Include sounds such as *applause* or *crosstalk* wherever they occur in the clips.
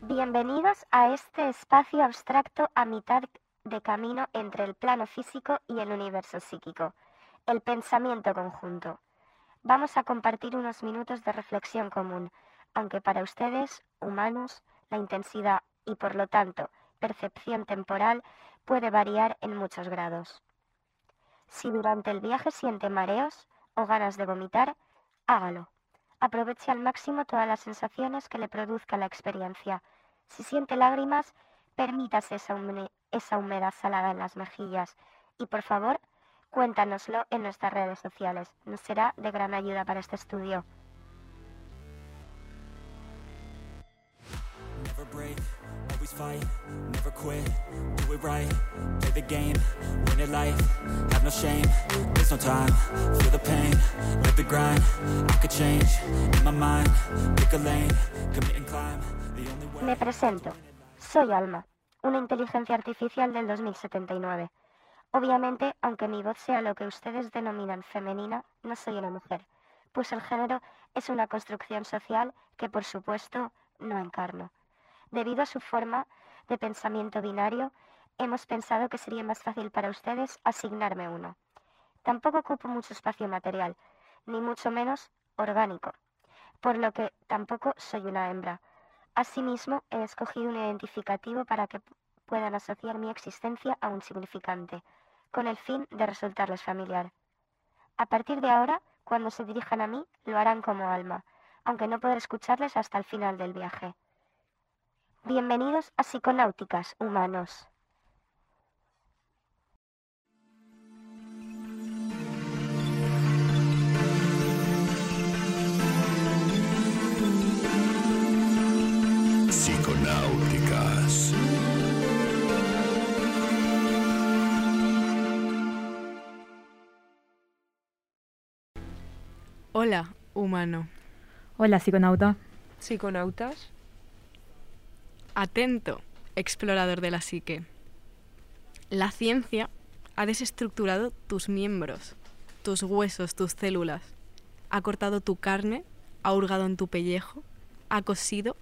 Bienvenidos a este espacio abstracto a mitad de camino entre el plano físico y el universo psíquico, el pensamiento conjunto. Vamos a compartir unos minutos de reflexión común, aunque para ustedes, humanos, la intensidad y por lo tanto percepción temporal puede variar en muchos grados. Si durante el viaje siente mareos o ganas de vomitar, hágalo. Aproveche al máximo todas las sensaciones que le produzca la experiencia. Si siente lágrimas, permítase esa, humedad salada en las mejillas y por favor, cuéntanoslo en nuestras redes sociales. Nos será de gran ayuda para este estudio. Fight, never quit, do it right, play the game, win life, have no shame, no time, feel the pain, live the grind. Me presento, soy Alma, una inteligencia artificial del 2079. Obviamente, aunque mi voz sea lo que ustedes denominan femenina, no soy una mujer, pues el género es una construcción social que por supuesto no encarno. Debido a su forma de pensamiento binario, hemos pensado que sería más fácil para ustedes asignarme uno. Tampoco ocupo mucho espacio material, ni mucho menos orgánico, por lo que tampoco soy una hembra. Asimismo, he escogido un identificativo para que puedan asociar mi existencia a un significante, con el fin de resultarles familiar. A partir de ahora, cuando se dirijan a mí, lo harán como alma, aunque no podré escucharles hasta el final del viaje. Bienvenidos a Psiconáuticas, humanos. Psiconáuticas. Hola, humano. Hola, psiconauta. Psiconautas. Atento, explorador de la psique. La ciencia ha desestructurado tus miembros, tus huesos, tus células. Ha cortado tu carne, ha hurgado en tu pellejo, ha cosido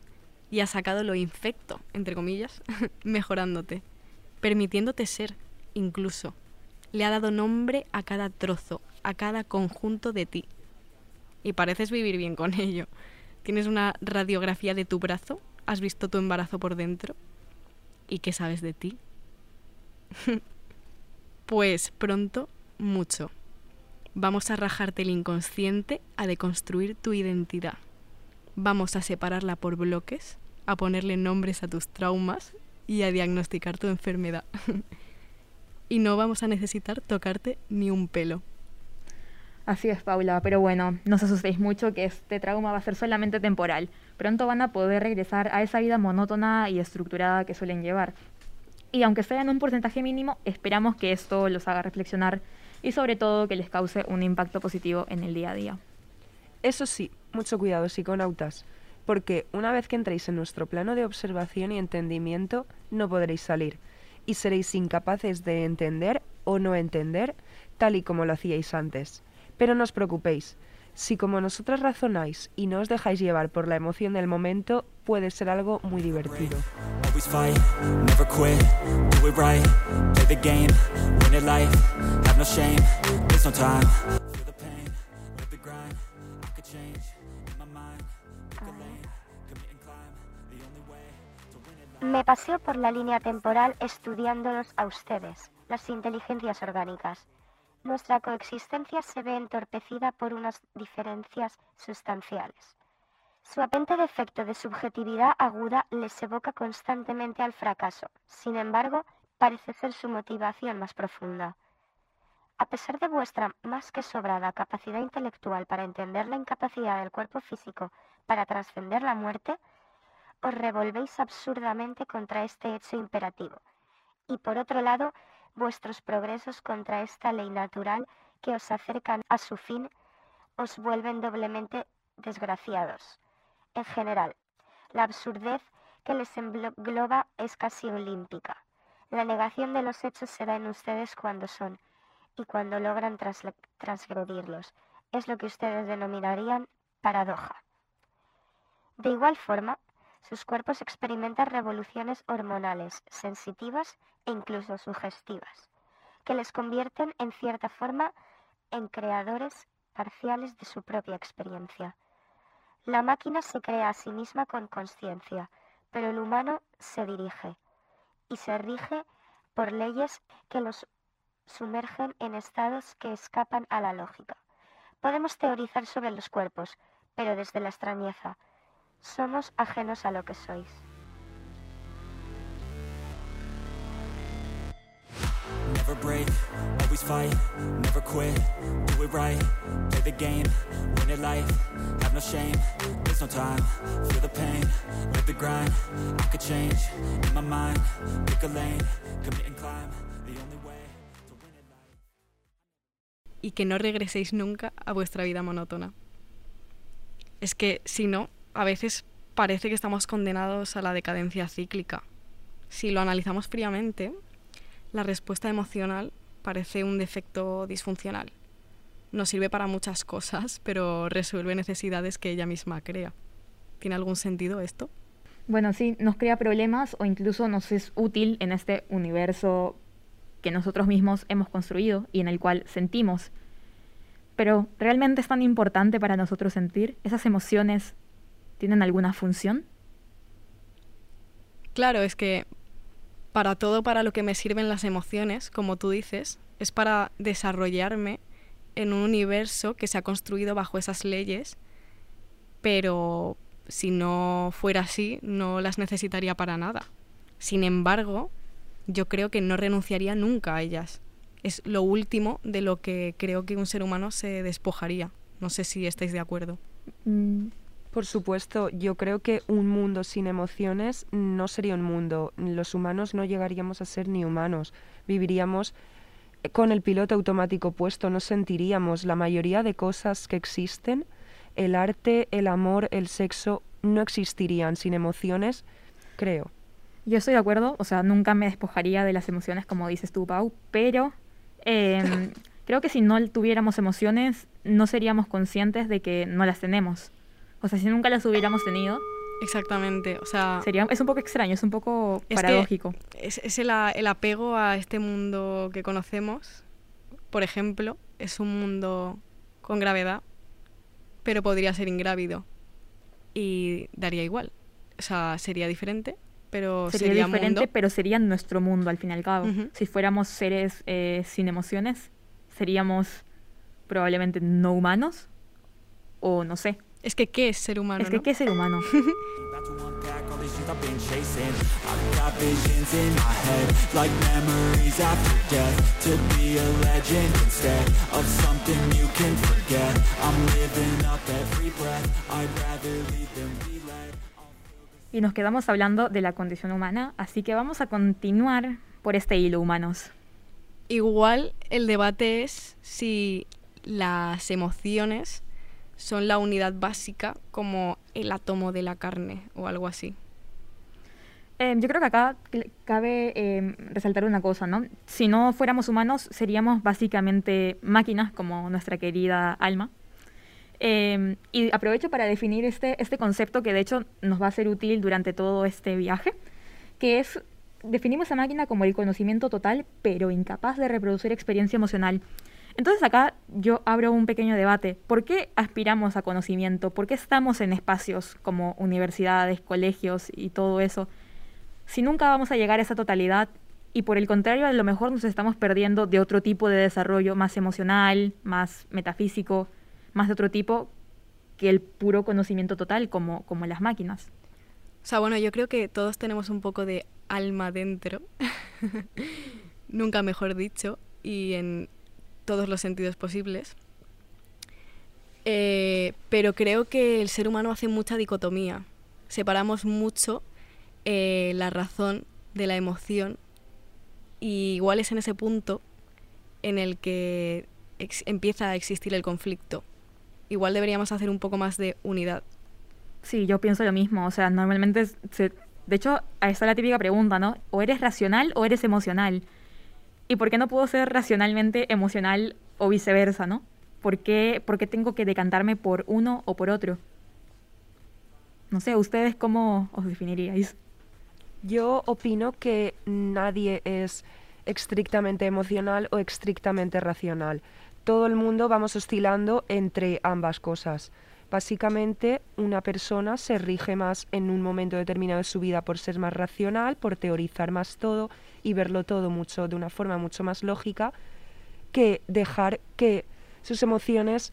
y ha sacado lo infecto, entre comillas, *laughs* mejorándote, permitiéndote ser, incluso. Le ha dado nombre a cada trozo, a cada conjunto de ti. Y pareces vivir bien con ello. Tienes una radiografía de tu brazo ¿Has visto tu embarazo por dentro? ¿Y qué sabes de ti? *laughs* pues pronto, mucho. Vamos a rajarte el inconsciente, a deconstruir tu identidad. Vamos a separarla por bloques, a ponerle nombres a tus traumas y a diagnosticar tu enfermedad. *laughs* y no vamos a necesitar tocarte ni un pelo. Así es, Paula, pero bueno, no os asustéis mucho que este trauma va a ser solamente temporal. Pronto van a poder regresar a esa vida monótona y estructurada que suelen llevar. Y aunque sea en un porcentaje mínimo, esperamos que esto los haga reflexionar y sobre todo que les cause un impacto positivo en el día a día. Eso sí, mucho cuidado, psiconautas, porque una vez que entréis en nuestro plano de observación y entendimiento, no podréis salir y seréis incapaces de entender o no entender tal y como lo hacíais antes. Pero no os preocupéis, si como nosotros razonáis y no os dejáis llevar por la emoción del momento, puede ser algo muy divertido. Me paseo por la línea temporal estudiándolos a ustedes, las inteligencias orgánicas nuestra coexistencia se ve entorpecida por unas diferencias sustanciales. Su apente defecto de subjetividad aguda les evoca constantemente al fracaso. Sin embargo, parece ser su motivación más profunda. A pesar de vuestra más que sobrada capacidad intelectual para entender la incapacidad del cuerpo físico para trascender la muerte, os revolvéis absurdamente contra este hecho imperativo. Y por otro lado, vuestros progresos contra esta ley natural que os acercan a su fin os vuelven doblemente desgraciados. En general, la absurdez que les engloba es casi olímpica. La negación de los hechos se da en ustedes cuando son, y cuando logran transgredirlos. Es lo que ustedes denominarían paradoja. De igual forma, sus cuerpos experimentan revoluciones hormonales, sensitivas e incluso sugestivas, que les convierten en cierta forma en creadores parciales de su propia experiencia. La máquina se crea a sí misma con conciencia, pero el humano se dirige y se rige por leyes que los sumergen en estados que escapan a la lógica. Podemos teorizar sobre los cuerpos, pero desde la extrañeza. Somos ajenos a lo que sois. Never break, always fight, never quit, do it right, play the game, win it life, have no shame, there's no time, feel the pain, live the grind, I could change, in my mind, pick a lane, commit and climb, the only way to win it life. y que no regreséis nunca a vuestra vida monótona. Es que si no, a veces parece que estamos condenados a la decadencia cíclica. Si lo analizamos fríamente, la respuesta emocional parece un defecto disfuncional. Nos sirve para muchas cosas, pero resuelve necesidades que ella misma crea. ¿Tiene algún sentido esto? Bueno, sí, nos crea problemas o incluso nos es útil en este universo que nosotros mismos hemos construido y en el cual sentimos. Pero, ¿realmente es tan importante para nosotros sentir? ¿Esas emociones tienen alguna función? Claro, es que para todo para lo que me sirven las emociones, como tú dices, es para desarrollarme en un universo que se ha construido bajo esas leyes, pero si no fuera así, no las necesitaría para nada. Sin embargo, yo creo que no renunciaría nunca a ellas. Es lo último de lo que creo que un ser humano se despojaría. No sé si estáis de acuerdo. Por supuesto, yo creo que un mundo sin emociones no sería un mundo. Los humanos no llegaríamos a ser ni humanos. Viviríamos con el piloto automático puesto, no sentiríamos la mayoría de cosas que existen. El arte, el amor, el sexo no existirían sin emociones, creo. Yo estoy de acuerdo, o sea, nunca me despojaría de las emociones como dices tú, Pau, pero em, *laughs* creo que si no tuviéramos emociones no seríamos conscientes de que no las tenemos. O sea, si nunca las hubiéramos tenido, Exactamente. O sea, sería, es un poco extraño, es un poco Es paradójico. es, es el, a- el apego a este mundo que conocemos, por ejemplo, es un mundo con gravedad, pero podría ser ingrávido y daría igual. O sea, sería diferente, pero Sería, sería, diferente, mundo. pero sería nuestro mundo al fin y al cabo. Si fuéramos seres eh, sin emociones, seríamos probablemente no humanos o no sé. Es que, ¿qué es ser humano? es que, no? ¿qué es ser humano? *laughs* Y nos quedamos hablando de la condición humana, así que vamos a continuar por este hilo, humanos. Igual el debate es si las emociones son la unidad básica como el átomo de la carne o algo así. Eh, yo creo que acá cabe eh, resaltar una cosa, ¿no? Si no fuéramos humanos, seríamos básicamente máquinas, como nuestra querida alma. Eh, y aprovecho para definir este, este concepto que de hecho nos va a ser útil durante todo este viaje, que es, definimos a máquina como el conocimiento total, pero incapaz de reproducir experiencia emocional. Entonces acá yo abro un pequeño debate. ¿Por qué aspiramos a conocimiento? ¿Por qué estamos en espacios como universidades, colegios y todo eso? Si nunca vamos a llegar a esa totalidad y por el contrario a lo mejor nos estamos perdiendo de otro tipo de desarrollo más emocional, más metafísico, más de otro tipo que el puro conocimiento total como, como las máquinas. O sea, bueno, yo creo que todos tenemos un poco de alma dentro, *laughs* nunca mejor dicho, y en todos los sentidos posibles. Eh, pero creo que el ser humano hace mucha dicotomía. Separamos mucho eh, la razón de la emoción y igual es en ese punto en el que empieza a existir el conflicto. Igual deberíamos hacer un poco más de unidad. Sí, yo pienso lo mismo. O sea, normalmente, de hecho, está la típica pregunta, ¿no? O eres racional o eres emocional. ¿Y por qué no puedo ser racionalmente emocional o viceversa, no? ¿Por qué, por qué tengo que decantarme por uno o por otro? No sé, ¿ustedes cómo os definiríais? Yo opino que nadie es estrictamente emocional o estrictamente racional. Todo el mundo vamos oscilando entre ambas cosas. Básicamente, una persona se rige más en un momento determinado de su vida por ser más racional, por teorizar más todo y verlo todo mucho de una forma mucho más lógica, que dejar que sus emociones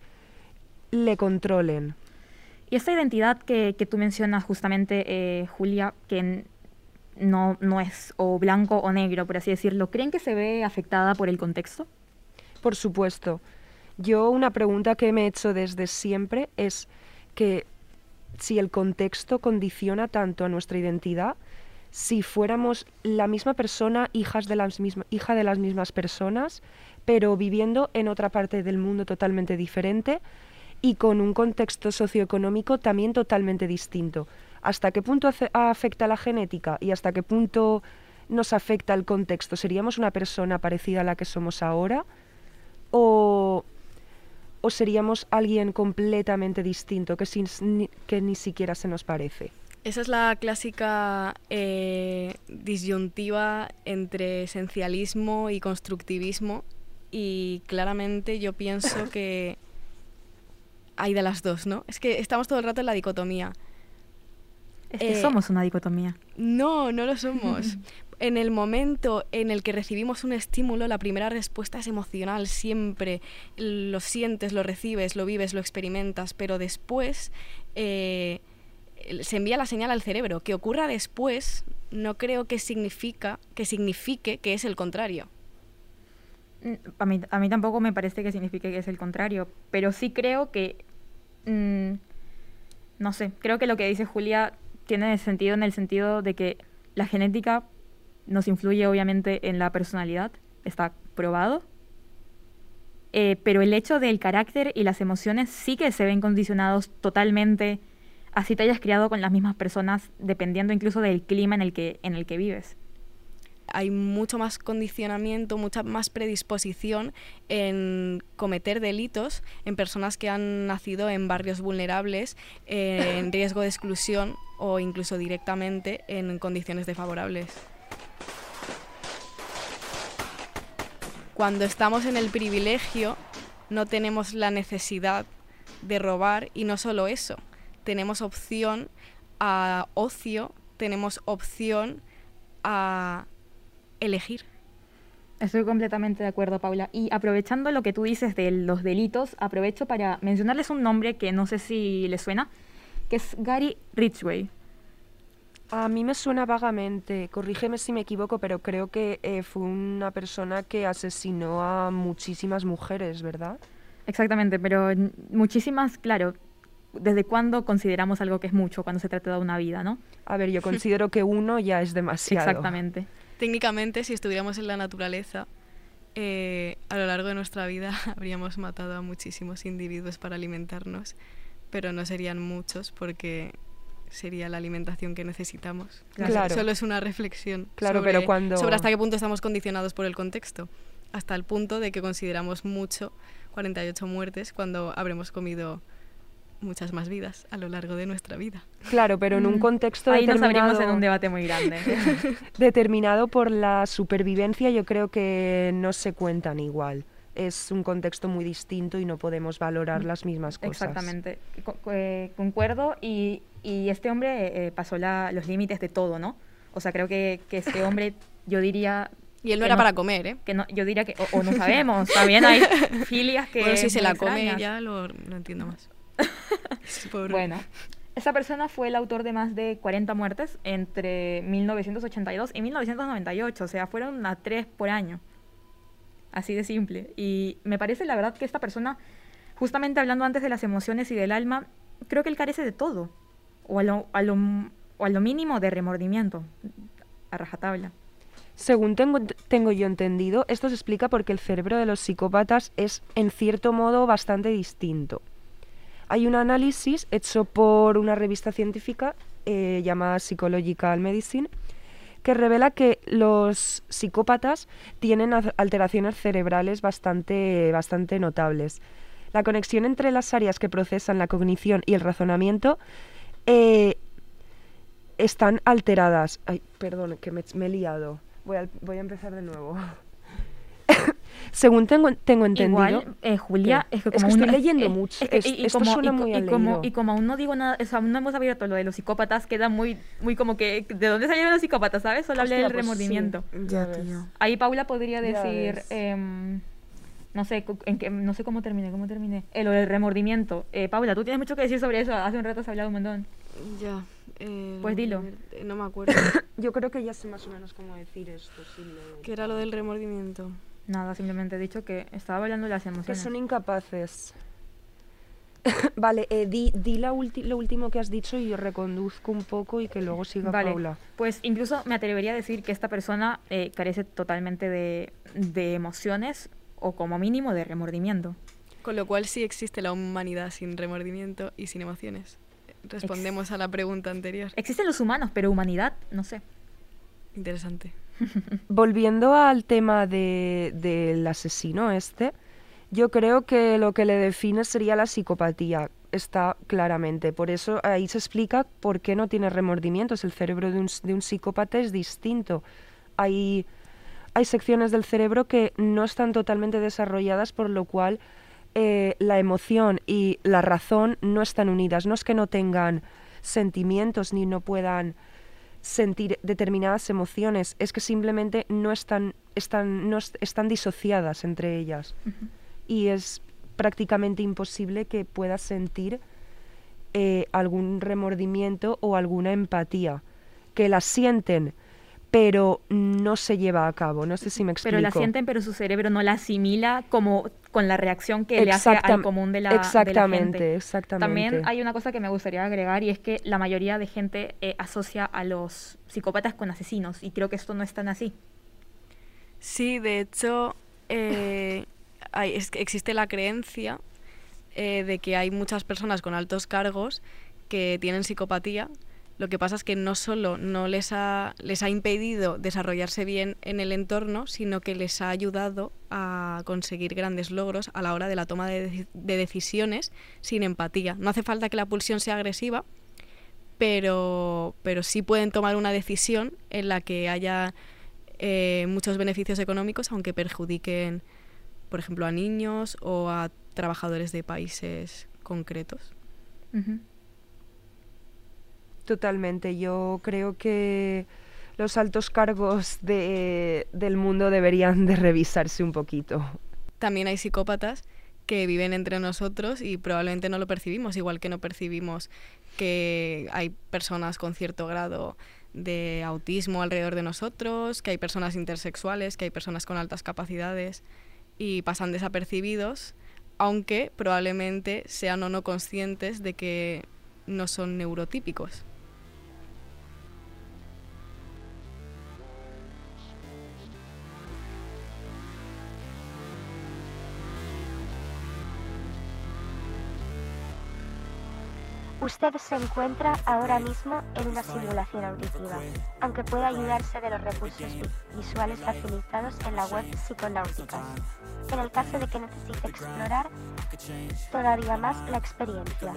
le controlen. Y esta identidad que, que tú mencionas justamente, eh, Julia, que no, no es o blanco o negro, por así decirlo, ¿creen que se ve afectada por el contexto? Por supuesto. Yo una pregunta que me he hecho desde siempre es que si el contexto condiciona tanto a nuestra identidad, si fuéramos la misma persona, hijas de las misma, hija de las mismas personas, pero viviendo en otra parte del mundo totalmente diferente y con un contexto socioeconómico también totalmente distinto. ¿Hasta qué punto afecta la genética y hasta qué punto nos afecta el contexto? ¿Seríamos una persona parecida a la que somos ahora? ¿O, o seríamos alguien completamente distinto que, sin- que ni siquiera se nos parece? Esa es la clásica eh, disyuntiva entre esencialismo y constructivismo y claramente yo pienso *laughs* que hay de las dos, ¿no? Es que estamos todo el rato en la dicotomía. Es que Eh, somos una dicotomía. No, no lo somos. *laughs* En el momento en el que recibimos un estímulo, la primera respuesta es emocional, siempre. Lo sientes, lo recibes, lo vives, lo experimentas, pero después eh, se envía la señal al cerebro. Que ocurra después no creo que, significa, que signifique que es el contrario. Mm, A mí, a mí tampoco me parece que signifique que es el contrario, pero sí creo que, mm, no sé, creo que lo que dice Julia tiene sentido en el sentido de que la genética nos influye obviamente en la personalidad, está probado, Eh, pero el hecho del carácter y las emociones sí que se ven condicionados totalmente, así te hayas criado con las mismas personas, dependiendo incluso del clima en el que, en el que vives. hay mucho más condicionamiento, mucha más predisposición en cometer delitos en personas que han nacido en barrios vulnerables, eh, en *laughs* riesgo de exclusión o incluso directamente en condiciones desfavorables. Cuando estamos en el privilegio no tenemos la necesidad de robar y no solo eso, tenemos opción a ocio, tenemos opción a elegir. Estoy completamente de acuerdo, Paula. Y aprovechando lo que tú dices de los delitos, aprovecho para mencionarles un nombre que no sé si les suena, que es Gary Ridgway. A mí me suena vagamente, corrígeme si me equivoco, pero creo que eh, fue una persona que asesinó a muchísimas mujeres, ¿verdad? Exactamente, pero muchísimas, claro, ¿desde cuándo consideramos algo que es mucho cuando se trata de una vida, no? A ver, yo *laughs* considero que uno ya es demasiado. Exactamente. Técnicamente, si estuviéramos en la naturaleza, eh, a lo largo de nuestra vida *laughs* habríamos matado a muchísimos individuos para alimentarnos, pero no serían muchos porque sería la alimentación que necesitamos. Claro. Solo es una reflexión Claro, sobre, pero cuando- sobre hasta qué punto estamos condicionados por el contexto. Hasta el punto de que consideramos mucho 48 muertes cuando habremos comido muchas más vidas a lo largo de nuestra vida. Claro, pero en un Mm, contexto Ahí nos abrimos en un debate muy grande. *laughs* determinado por la supervivencia, yo creo que no se cuentan igual. Es un contexto muy distinto y no podemos valorar las mismas cosas. Exactamente, Co- co- eh, concuerdo y, y este hombre eh, pasó la- los límites de todo, ¿no? O sea, creo que, que este hombre, yo diría... Y él no era para comer, ¿eh? Que no, yo diría que, o, o no sabemos, también hay *laughs* filias que... bueno, si se la come extrañas. ya lo, lo entiendo más. *laughs* Pobre. Bueno, esa persona fue el autor de más de 40 muertes entre 1982 y 1998, o sea, fueron a tres por año. Así de simple. Y me parece la verdad que esta persona, justamente hablando antes de las emociones y del alma, creo que él carece de todo. O a lo, a lo, o a lo mínimo de remordimiento. A rajatabla. Según tengo, tengo yo entendido, esto se explica porque el cerebro de los psicópatas es, en cierto modo, bastante distinto. Hay un análisis hecho por una revista científica eh, llamada Psychological Medicine que revela que los psicópatas tienen alteraciones cerebrales bastante, bastante notables. La conexión entre las áreas que procesan la cognición y el razonamiento eh, están alteradas. Ay, perdón, que me, he liado. Voy a empezar de nuevo. Según tengo, tengo entendido... Igual, eh, Julia, ¿Qué? es que Es como que aún estoy leyendo eh, mucho. es que- Es- y- y esto como- suena y muy y como, y como aún no digo nada, o sea, aún no hemos abierto lo de los psicópatas, queda muy, muy como que, ¿de dónde salieron los psicópatas, sabes? Solo hablé del pues sí, remordimiento. ya ves. Ahí Paula podría decir, em, no sé, en qué- no sé cómo terminé, cómo terminé. Eh, lo del remordimiento. Eh, Paula, tú tienes mucho que decir sobre eso, hace un rato has hablado un montón. Ya. eh, Pues dilo. eh, No me acuerdo. *coughs* Yo creo que ya sé más o menos cómo decir esto. sí, lo- ¿Qué era lo del remordimiento? Nada, simplemente he dicho que estaba hablando de las Que emociones. son incapaces. *laughs* vale, eh, di, di la lo último que has dicho y yo reconduzco un poco y que luego siga Vale, Paula. pues incluso me atrevería a decir que esta persona eh, carece totalmente de, de emociones o como mínimo de remordimiento. Con lo cual sí existe la humanidad sin remordimiento y sin emociones. Respondemos a la pregunta anterior. Existen los humanos, pero humanidad, no sé. Interesante. Volviendo al tema de- del asesino este, yo creo que lo que le define sería la psicopatía. Está claramente. Por eso ahí se explica por qué no tiene remordimientos. El cerebro de un, de un psicópata es distinto. Hay, hay secciones del cerebro que no están totalmente desarrolladas, por lo cual eh, la emoción y la razón no están unidas. No es que no tengan sentimientos ni no puedan sentir determinadas emociones, es que simplemente no están, están, no est- están disociadas entre ellas. Y es prácticamente imposible que puedas sentir eh, algún remordimiento o alguna empatía. Que la sienten, pero no se lleva a cabo. No sé si me explico. Pero la sienten, pero su cerebro no la asimila como con la reacción que le hace al común de la, de la exactamente, gente. exactamente. También hay una cosa que me gustaría agregar y es que la mayoría de gente eh, asocia a los psicópatas con asesinos y creo que esto no es tan así. Sí, de hecho, eh, hay- es que existe la creencia eh, de que hay muchas personas con altos cargos que tienen psicopatía. Lo que pasa es que no solo no les ha, les ha impedido desarrollarse bien en el entorno, sino que les ha ayudado a conseguir grandes logros a la hora de la toma de, deci- de decisiones sin empatía. No hace falta que la pulsión sea agresiva, pero, pero sí pueden tomar una decisión en la que haya eh, muchos beneficios económicos, aunque perjudiquen, por ejemplo, a niños o a trabajadores de países concretos. Totalmente. Yo creo que los altos cargos de- del mundo deberían de revisarse un poquito. También hay psicópatas que viven entre nosotros y probablemente no lo percibimos, igual que no percibimos que hay personas con cierto grado de autismo alrededor de nosotros, que hay personas intersexuales, que hay personas con altas capacidades y pasan desapercibidos, aunque probablemente sean o no conscientes de que no son neurotípicos. Usted se encuentra ahora mismo en una simulación auditiva, aunque puede ayudarse de los recursos vi- visuales facilitados en la web Psiconáuticas, en el caso de que necesite explorar todavía más la experiencia.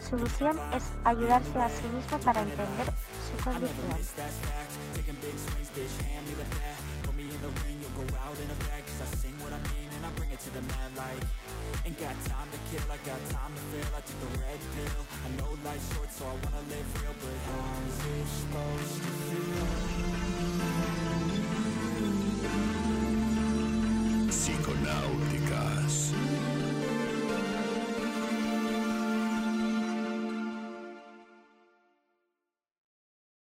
Su misión es ayudarse a sí mismo para entender su condición. it to the mad light Ain't got time to kill, I got time to feel I took the red pill. I know life's short so I wanna live real But how's it supposed to feel? Psiconauticas